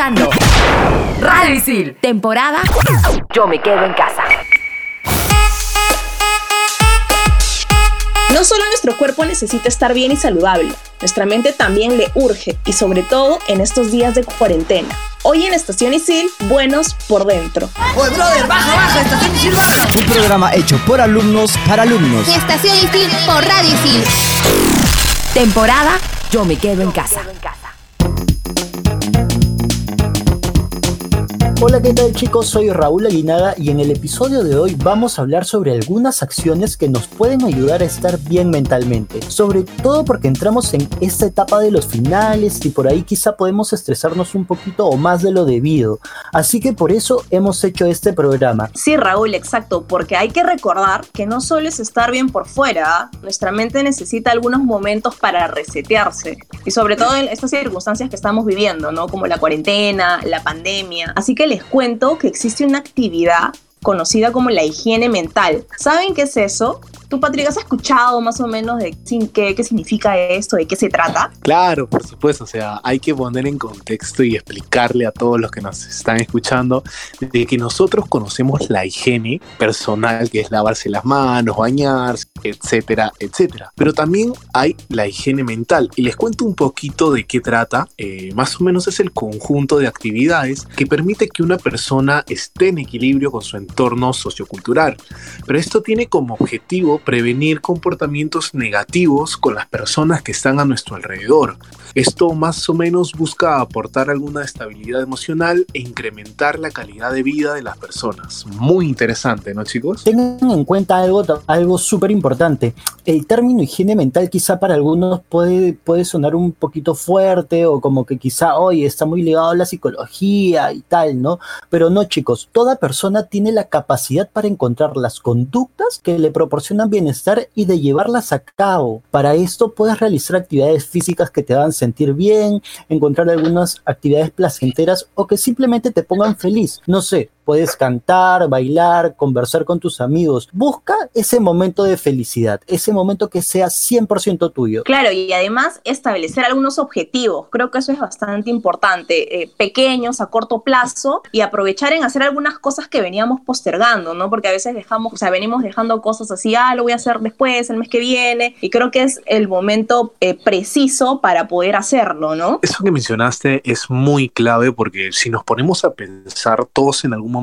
escuchando Radio Isil, temporada Yo me quedo en casa. No solo nuestro cuerpo necesita estar bien y saludable, nuestra mente también le urge y sobre todo en estos días de cuarentena. Hoy en Estación Isil, buenos por dentro. Oye, brother, baja, baja, Estación Isil, baja. Un programa hecho por alumnos para alumnos. Estación Isil por Radio Isil. Temporada Yo me quedo en casa. Hola, ¿qué tal chicos? Soy Raúl Aguinaga y en el episodio de hoy vamos a hablar sobre algunas acciones que nos pueden ayudar a estar bien mentalmente. Sobre todo porque entramos en esta etapa de los finales y por ahí quizá podemos estresarnos un poquito o más de lo debido. Así que por eso hemos hecho este programa. Sí, Raúl, exacto, porque hay que recordar que no solo es estar bien por fuera, nuestra mente necesita algunos momentos para resetearse. Y sobre todo en estas circunstancias que estamos viviendo, ¿no? Como la cuarentena, la pandemia. Así que les cuento que existe una actividad conocida como la higiene mental. ¿Saben qué es eso? ¿Tú, Patrick, has escuchado más o menos de qué, qué significa esto, de qué se trata? Claro, por supuesto. O sea, hay que poner en contexto y explicarle a todos los que nos están escuchando de que nosotros conocemos la higiene personal, que es lavarse las manos, bañarse, etcétera, etcétera. Pero también hay la higiene mental. Y les cuento un poquito de qué trata. Eh, más o menos es el conjunto de actividades que permite que una persona esté en equilibrio con su entorno sociocultural. Pero esto tiene como objetivo prevenir comportamientos negativos con las personas que están a nuestro alrededor. Esto más o menos busca aportar alguna estabilidad emocional e incrementar la calidad de vida de las personas. Muy interesante, ¿no chicos? Tengan en cuenta algo, algo súper importante. El término higiene mental quizá para algunos puede, puede sonar un poquito fuerte o como que quizá hoy está muy ligado a la psicología y tal, ¿no? Pero no chicos, toda persona tiene la capacidad para encontrar las conductas que le proporcionan bienestar y de llevarlas a cabo. Para esto puedes realizar actividades físicas que te dan sentir bien, encontrar algunas actividades placenteras o que simplemente te pongan feliz. No sé, puedes cantar, bailar, conversar con tus amigos. Busca ese momento de felicidad, ese momento que sea 100% tuyo. Claro, y además establecer algunos objetivos. Creo que eso es bastante importante. Eh, pequeños, a corto plazo, y aprovechar en hacer algunas cosas que veníamos postergando, ¿no? Porque a veces dejamos, o sea, venimos dejando cosas así, ah, lo voy a hacer después, el mes que viene, y creo que es el momento eh, preciso para poder hacerlo, ¿no? Eso que mencionaste es muy clave porque si nos ponemos a pensar todos en algún momento,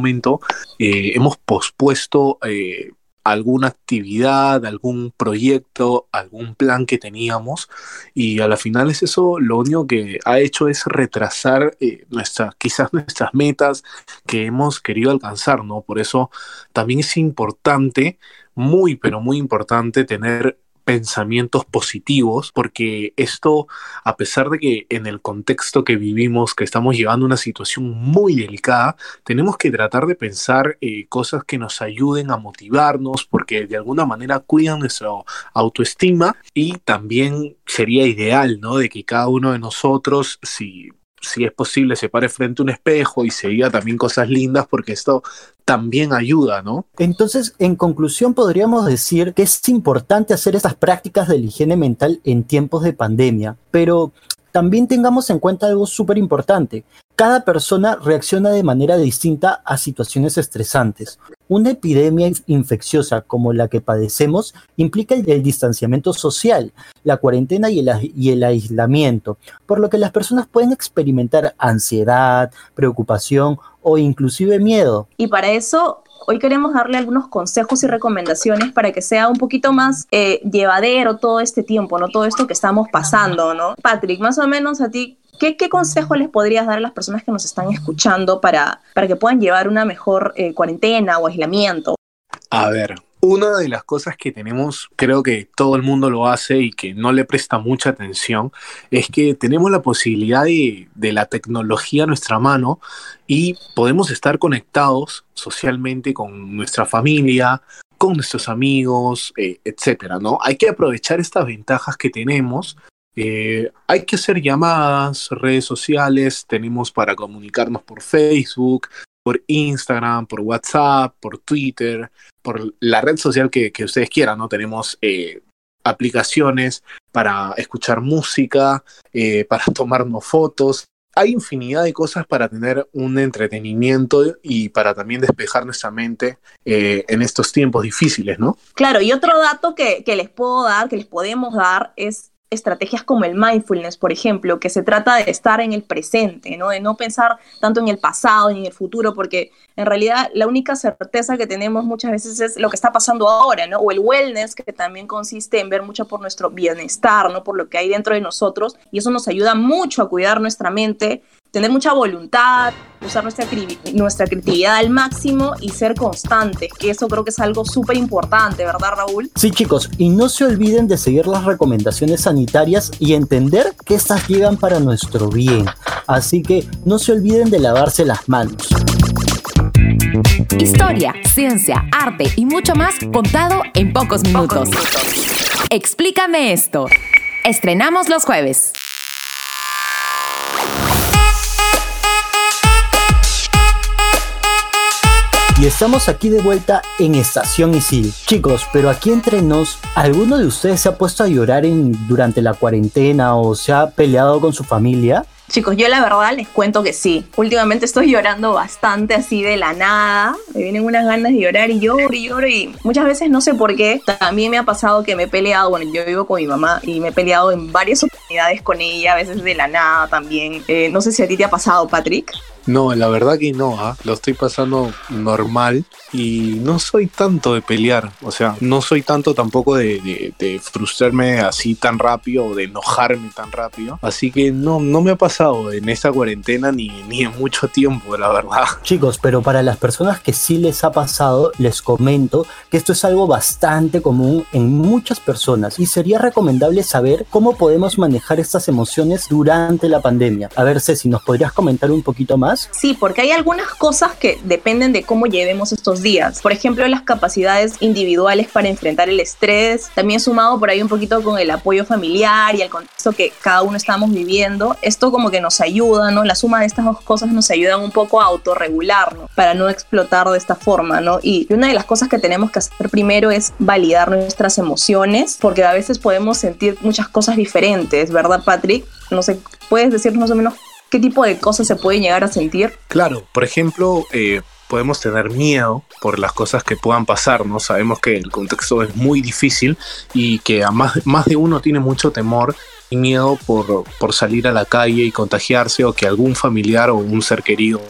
eh, hemos pospuesto eh, alguna actividad, algún proyecto, algún plan que teníamos y a la final es eso lo único que ha hecho es retrasar eh, nuestras, quizás nuestras metas que hemos querido alcanzar, ¿no? Por eso también es importante, muy pero muy importante tener pensamientos positivos, porque esto, a pesar de que en el contexto que vivimos, que estamos llevando una situación muy delicada, tenemos que tratar de pensar eh, cosas que nos ayuden a motivarnos, porque de alguna manera cuidan nuestra autoestima y también sería ideal, ¿no? De que cada uno de nosotros, si si es posible, se pare frente a un espejo y se diga también cosas lindas, porque esto también ayuda, ¿no? Entonces, en conclusión, podríamos decir que es importante hacer estas prácticas de la higiene mental en tiempos de pandemia, pero también tengamos en cuenta algo súper importante. Cada persona reacciona de manera distinta a situaciones estresantes. Una epidemia infecciosa como la que padecemos implica el, distanciamiento social, la cuarentena y el, aislamiento, por lo que las personas pueden experimentar ansiedad, preocupación o inclusive miedo. Y para eso hoy queremos darle algunos consejos y recomendaciones para que sea un poquito más eh, llevadero todo este tiempo, ¿no? Todo esto que estamos pasando, ¿no? Patrick, más o menos a ti, ¿qué, qué consejo les podrías dar a las personas que nos están escuchando para, para que puedan llevar una mejor eh, cuarentena o aislamiento? A ver, una de las cosas que tenemos, creo que todo el mundo lo hace y que no le presta mucha atención, es que tenemos la posibilidad de, la tecnología a nuestra mano y podemos estar conectados socialmente con nuestra familia, con nuestros amigos, eh, etcétera, ¿no? Hay que aprovechar estas ventajas que tenemos. Eh, hay que hacer llamadas, redes sociales, tenemos para comunicarnos por Facebook, por Instagram, por WhatsApp, por Twitter, por la red social que, ustedes quieran, ¿no? Tenemos eh, aplicaciones para escuchar música, eh, para tomarnos fotos. hay infinidad de cosas para tener un entretenimiento y para también despejar nuestra mente eh, en estos tiempos difíciles, ¿no? Claro, y otro dato que, que les puedo dar, que les podemos dar, es estrategias como el mindfulness, por ejemplo, que se trata de estar en el presente, ¿no? de no pensar tanto en el pasado ni en el futuro, porque en realidad la única certeza que tenemos muchas veces es lo que está pasando ahora, ¿no? o el wellness, que también consiste en ver mucho por nuestro bienestar, ¿no? por lo que hay dentro de nosotros, y eso nos ayuda mucho a cuidar nuestra mente tener mucha voluntad, usar nuestra, nuestra creatividad al máximo y ser constantes, que eso creo que es algo súper importante, ¿verdad Raúl? Sí chicos, y no se olviden de seguir las recomendaciones sanitarias y entender que estas llegan para nuestro bien. Así que no se olviden de lavarse las manos. Historia, ciencia, arte y mucho más contado en pocos minutos. Explícame esto. Estrenamos los jueves. Y estamos aquí de vuelta en Estación Isil. Chicos, pero aquí entre nos, ¿alguno de ustedes se ha puesto a llorar en, durante la cuarentena o se ha peleado con su familia? Chicos, yo la verdad les cuento que sí. Últimamente estoy llorando bastante así de la nada. Me vienen unas ganas de llorar y lloro y lloro y muchas veces no sé por qué. También me ha pasado que me he peleado, bueno, yo vivo con mi mamá y me he peleado en varias oportunidades con ella, a veces de la nada también. Eh, no sé si a ti te ha pasado, Patrick. No, la verdad que no, ¿ah? lo estoy pasando normal y no soy tanto de pelear, o sea, no soy tanto tampoco de, frustrarme así tan rápido o de enojarme tan rápido, así que no, no me ha pasado en esta cuarentena ni, ni en mucho tiempo, la verdad. Chicos, pero para las personas que sí les ha pasado, les comento que esto es algo bastante común en muchas personas y sería recomendable saber cómo podemos manejar estas emociones durante la pandemia. A ver, Ceci, ¿nos podrías comentar un poquito más? Sí, porque hay algunas cosas que dependen de cómo llevemos estos días. Por ejemplo, las capacidades individuales para enfrentar el estrés, también sumado por ahí un poquito con el apoyo familiar y el contexto que cada uno estamos viviendo. Esto como que nos ayuda, ¿no? La suma de estas dos cosas nos ayudan un poco a autorregularnos para no explotar de esta forma, ¿no? Y una de las cosas que tenemos que hacer primero es validar nuestras emociones, porque a veces podemos sentir muchas cosas diferentes, ¿verdad, Patrick? No sé, ¿puedes decirnos más o menos ¿Qué tipo de cosas se pueden llegar a sentir? Claro, por ejemplo, eh, podemos tener miedo por las cosas que puedan pasar, ¿no? Sabemos que el contexto es muy difícil y que a más, más de uno tiene mucho temor y miedo por, por salir a la calle y contagiarse o que algún familiar o un ser querido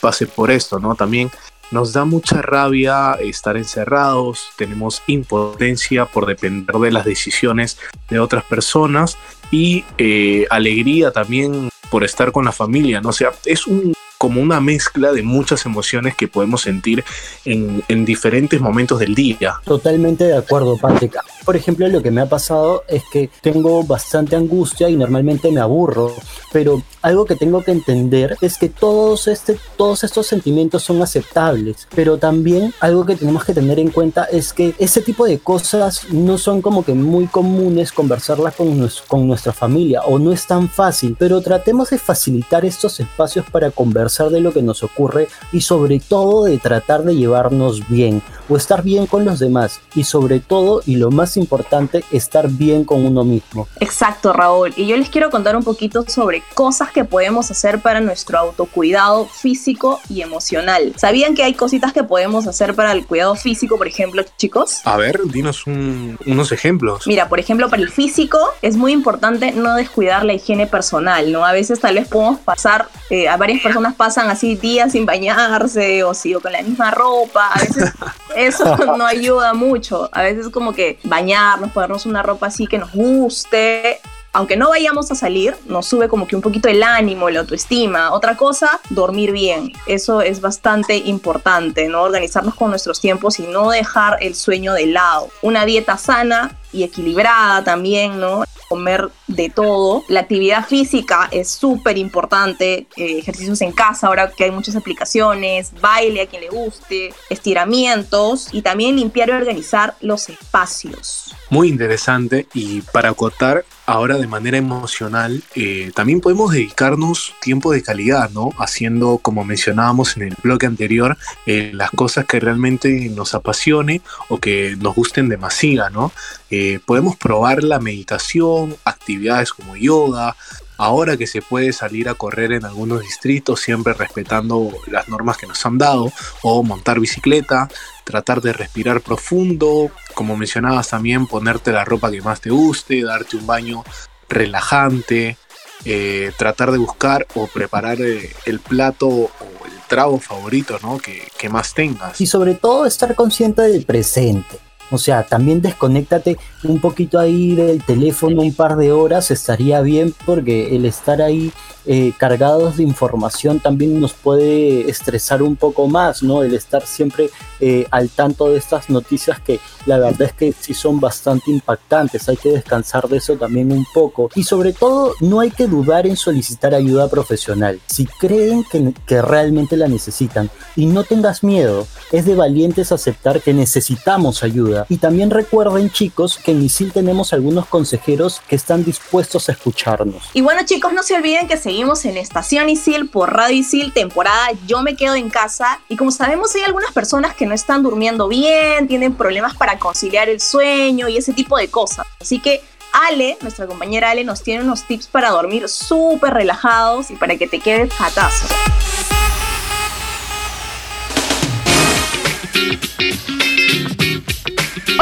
pase por esto, ¿no? También nos da mucha rabia estar encerrados, tenemos impotencia por depender de las decisiones de otras personas y eh, alegría también por estar con la familia, ¿no? Sea, es un como una mezcla de muchas emociones que podemos sentir en, en, diferentes momentos del día. Totalmente de acuerdo, Patrick. Por ejemplo, lo que me ha pasado es que tengo bastante angustia y normalmente me aburro, pero algo que tengo que entender es que todos, este, todos estos sentimientos son aceptables, pero también algo que tenemos que tener en cuenta es que ese tipo de cosas no son como que muy comunes conversarlas con, con nuestra familia o no es tan fácil, pero tratemos de facilitar estos espacios para conversar de lo que nos ocurre y sobre todo de tratar de llevarnos bien o estar bien con los demás y sobre todo y lo más importante estar bien con uno mismo. Exacto Raúl y yo les quiero contar un poquito sobre cosas que podemos hacer para nuestro autocuidado físico y emocional. ¿Sabían que hay cositas que podemos hacer para el cuidado físico, por ejemplo, chicos? A ver, dinos unos ejemplos. Mira, por ejemplo, para el físico es muy importante no descuidar la higiene personal, ¿no? A veces tal vez podemos pasar, eh, a varias personas pasan así días sin bañarse o, sí, o con la misma ropa. A veces eso no ayuda mucho. A veces como que bañarnos, ponernos una ropa así que nos guste aunque no vayamos a salir, nos sube como que un poquito el ánimo, la autoestima. Otra cosa, dormir bien. Eso es bastante importante, ¿no? Organizarnos con nuestros tiempos y no dejar el sueño de lado. Una dieta sana y equilibrada también, ¿no? Comer de todo. La actividad física es súper importante. Eh, ejercicios en casa, ahora que hay muchas aplicaciones, baile a quien le guste, estiramientos y también limpiar y organizar los espacios. Muy interesante y para acotar ahora de manera emocional, eh, también podemos dedicarnos tiempo de calidad, ¿no? Haciendo, como mencionábamos en el bloque anterior, eh, las cosas que realmente nos apasione o que nos gusten demasiado, ¿no? Eh, podemos probar la meditación, actividades como yoga, ahora que se puede salir a correr en algunos distritos, siempre respetando las normas que nos han dado, o montar bicicleta, tratar de respirar profundo, como mencionabas también, ponerte la ropa que más te guste, darte un baño relajante, eh, tratar de buscar o preparar eh, el plato o el trago favorito ¿no? que, que más tengas. Y sobre todo estar consciente del presente. O sea, también desconéctate un poquito ahí del teléfono un par de horas, estaría bien porque el estar ahí eh, cargados de información también nos puede estresar un poco más, ¿no? El estar siempre eh, al tanto de estas noticias que la verdad es que sí son bastante impactantes, hay que descansar de eso también un poco y sobre todo no hay que dudar en solicitar ayuda profesional. Si creen que, que realmente la necesitan y no tengas miedo, es de valientes aceptar que necesitamos ayuda y también recuerden chicos que en ISIL tenemos algunos consejeros que están dispuestos a escucharnos. Y bueno chicos, no se olviden que seguimos en Estación Isil por Radio Isil, temporada Yo me quedo en casa. Y como sabemos, hay algunas personas que no están durmiendo bien, tienen problemas para conciliar el sueño y ese tipo de cosas. Así que Ale, nuestra compañera Ale, nos tiene unos tips para dormir súper relajados y para que te quedes fatazo.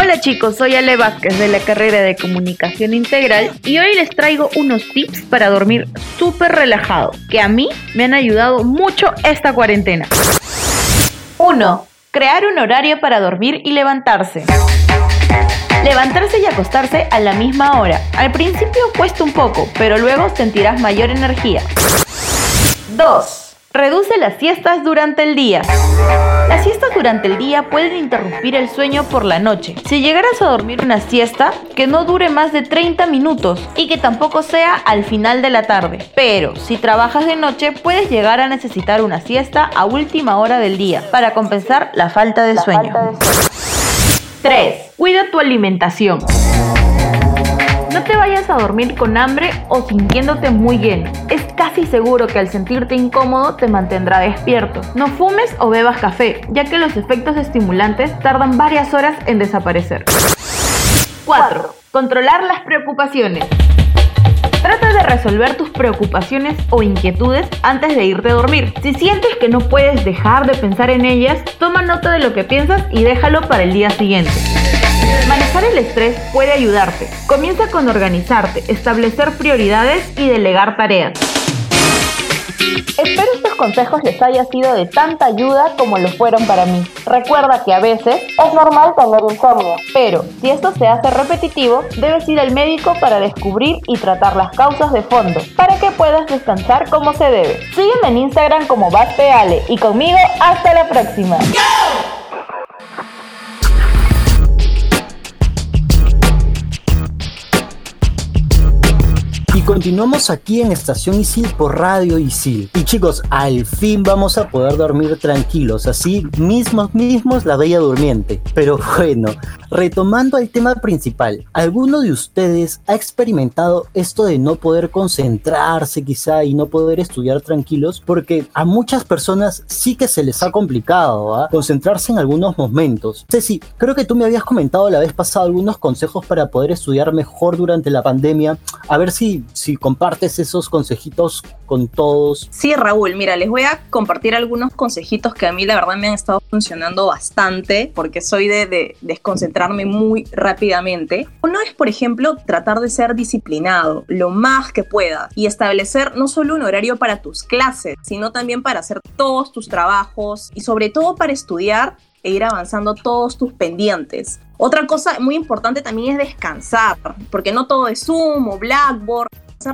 Hola chicos, soy Ale Vázquez de la carrera de Comunicación Integral y hoy les traigo unos tips para dormir súper relajado, que a mí me han ayudado mucho esta cuarentena. 1. Crear un horario para dormir y levantarse. Levantarse y acostarse a la misma hora. Al principio cuesta un poco, pero luego sentirás mayor energía. 2. Reduce las siestas durante el día. Las siestas durante el día pueden interrumpir el sueño por la noche. Si llegaras a dormir una siesta, que no dure más de 30 minutos y que tampoco sea al final de la tarde. Pero si trabajas de noche, puedes llegar a necesitar una siesta a última hora del día para compensar la falta de sueño. 3. Cuida tu alimentación. No te vayas a dormir con hambre o sintiéndote muy lleno. Es casi seguro que al sentirte incómodo te mantendrá despierto. No fumes o bebas café, ya que los efectos estimulantes tardan varias horas en desaparecer. 4. Controlar las preocupaciones. Trata de resolver tus preocupaciones o inquietudes antes de irte a dormir. Si sientes que no puedes dejar de pensar en ellas, toma nota de lo que piensas y déjalo para el día siguiente. Manejar el estrés puede ayudarte. Comienza con organizarte, establecer prioridades y delegar tareas. Espero estos consejos les haya sido de tanta ayuda como lo fueron para mí. Recuerda que a veces es normal tener insomnio, pero si esto se hace repetitivo, debes ir al médico para descubrir y tratar las causas de fondo, para que puedas descansar como se debe. Sígueme en Instagram como BaspeAle y conmigo hasta la próxima. Continuamos aquí en Estación Isil por Radio Isil. Y chicos, al fin vamos a poder dormir tranquilos, así mismos mismos la bella durmiente. Pero bueno, retomando el tema principal, ¿alguno de ustedes ha experimentado esto de no poder concentrarse quizá y no poder estudiar tranquilos? Porque a muchas personas sí que se les ha complicado ¿ah? concentrarse en algunos momentos. Ceci, creo que tú me habías comentado la vez pasada algunos consejos para poder estudiar mejor durante la pandemia. A ver si si compartes esos consejitos con todos. Sí, Raúl, mira, les voy a compartir algunos consejitos que a mí la verdad me han estado funcionando bastante porque soy de, desconcentrarme muy rápidamente. Uno es, por ejemplo, tratar de ser disciplinado lo más que pueda y establecer no solo un horario para tus clases, sino también para hacer todos tus trabajos y sobre todo para estudiar e ir avanzando todos tus pendientes. Otra cosa muy importante también es descansar, porque no todo es Zoom o Blackboard.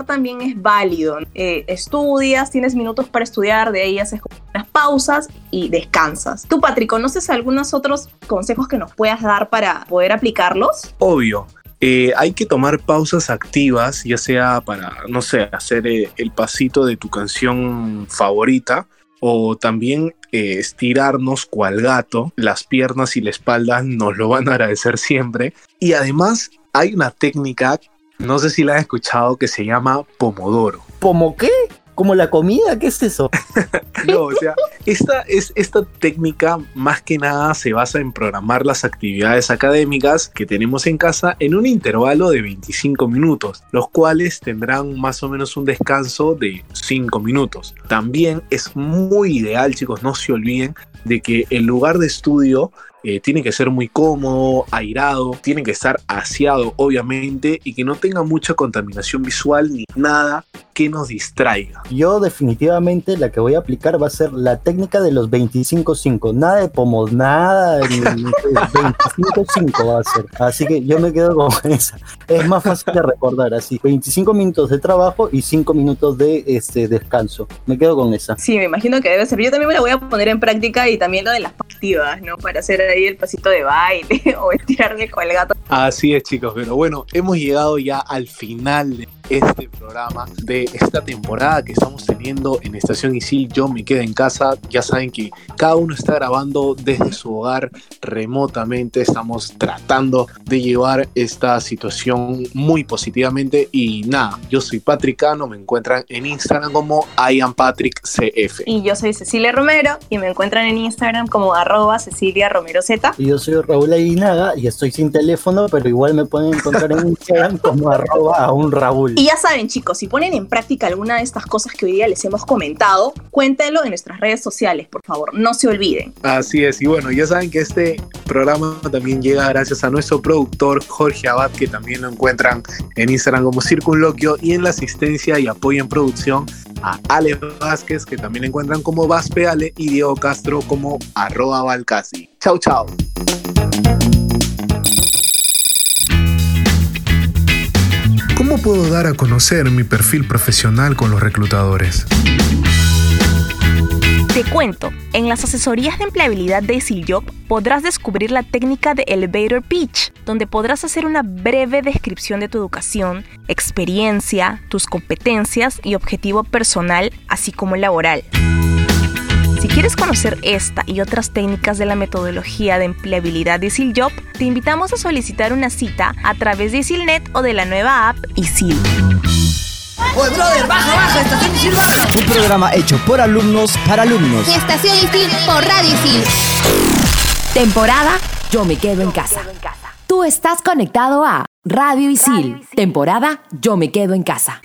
También es válido. Eh, estudias, tienes minutos para estudiar, de ahí haces unas pausas y descansas. Tú, Patrick, ¿conoces algunos otros consejos que nos puedas dar para poder aplicarlos? Obvio. Eh, hay que tomar pausas activas, ya sea para, no sé, hacer eh, el pasito de tu canción favorita o también estirarnos cual gato, las piernas y la espalda nos lo van a agradecer siempre. Y además hay una técnica No sé si la has escuchado que se llama Pomodoro. ¿Pomo qué? ¿Como la comida? ¿Qué es eso? No, o sea, esta, es, esta técnica más que nada se basa en programar las actividades académicas que tenemos en casa en un intervalo de 25 minutos, los cuales tendrán más o menos un descanso de 5 minutos. También es muy ideal, chicos, no se olviden de que el lugar de estudio eh, tiene que ser muy cómodo, airado, tiene que estar aseado, obviamente, y que no tenga mucha contaminación visual ni nada que nos distraiga. Yo definitivamente la que voy a aplicar va a ser la técnica de los 25-5. Nada de pomos, nada de 25-5 va a ser. Así que yo me quedo con esa. Es más fácil de recordar así. 25 minutos de trabajo y 5 minutos de este, descanso. Me quedo con esa. Sí, me imagino que debe ser. Yo también me la voy a poner en práctica y también lo de las ¿no? Para hacer ahí el pasito de baile o estirarme con el gato. Así es, chicos. Pero bueno, hemos llegado ya al final este programa, de esta temporada que estamos teniendo en Estación Isil. Yo me quedo en casa. Ya saben que cada uno está grabando desde su hogar remotamente. Estamos tratando de llevar esta situación muy positivamente. Y nada, yo soy Patrick Cano. Me encuentran en Instagram como IamPatrickCF. Y yo soy Cecilia Romero y me encuentran en Instagram como arroba Cecilia Romero Z. Y yo soy Raúl Aguinaga y estoy sin teléfono, pero igual me pueden encontrar en Instagram como arroba a un Raúl. Y ya saben, chicos, si ponen en práctica alguna de estas cosas que hoy día les hemos comentado, cuéntenlo en nuestras redes sociales, por favor, no se olviden. Así es, y bueno, ya saben que este programa también llega gracias a nuestro productor Jorge Abad, que también lo encuentran en Instagram como Circunloquio, y en la asistencia y apoyo en producción a Ale Vázquez, que también encuentran como Vaspeale, y Diego Castro como arroba Valcasi. Chau, chau. ¿Cómo puedo dar a conocer mi perfil profesional con los reclutadores? Te cuento, en las asesorías de empleabilidad de Job podrás descubrir la técnica de Elevator Pitch, donde podrás hacer una breve descripción de tu educación, experiencia, tus competencias y objetivo personal, así como laboral. Si quieres conocer esta y otras técnicas de la metodología de empleabilidad de Job, te invitamos a solicitar una cita a través de Isilnet o de la nueva app Isil. Oye, brother, baja, baja, estación Isil baja. Un programa hecho por alumnos para alumnos. Estación Isil por Radio Isil. Temporada Yo me quedo en casa. Tú estás conectado a Radio Isil. Temporada Yo me quedo en casa.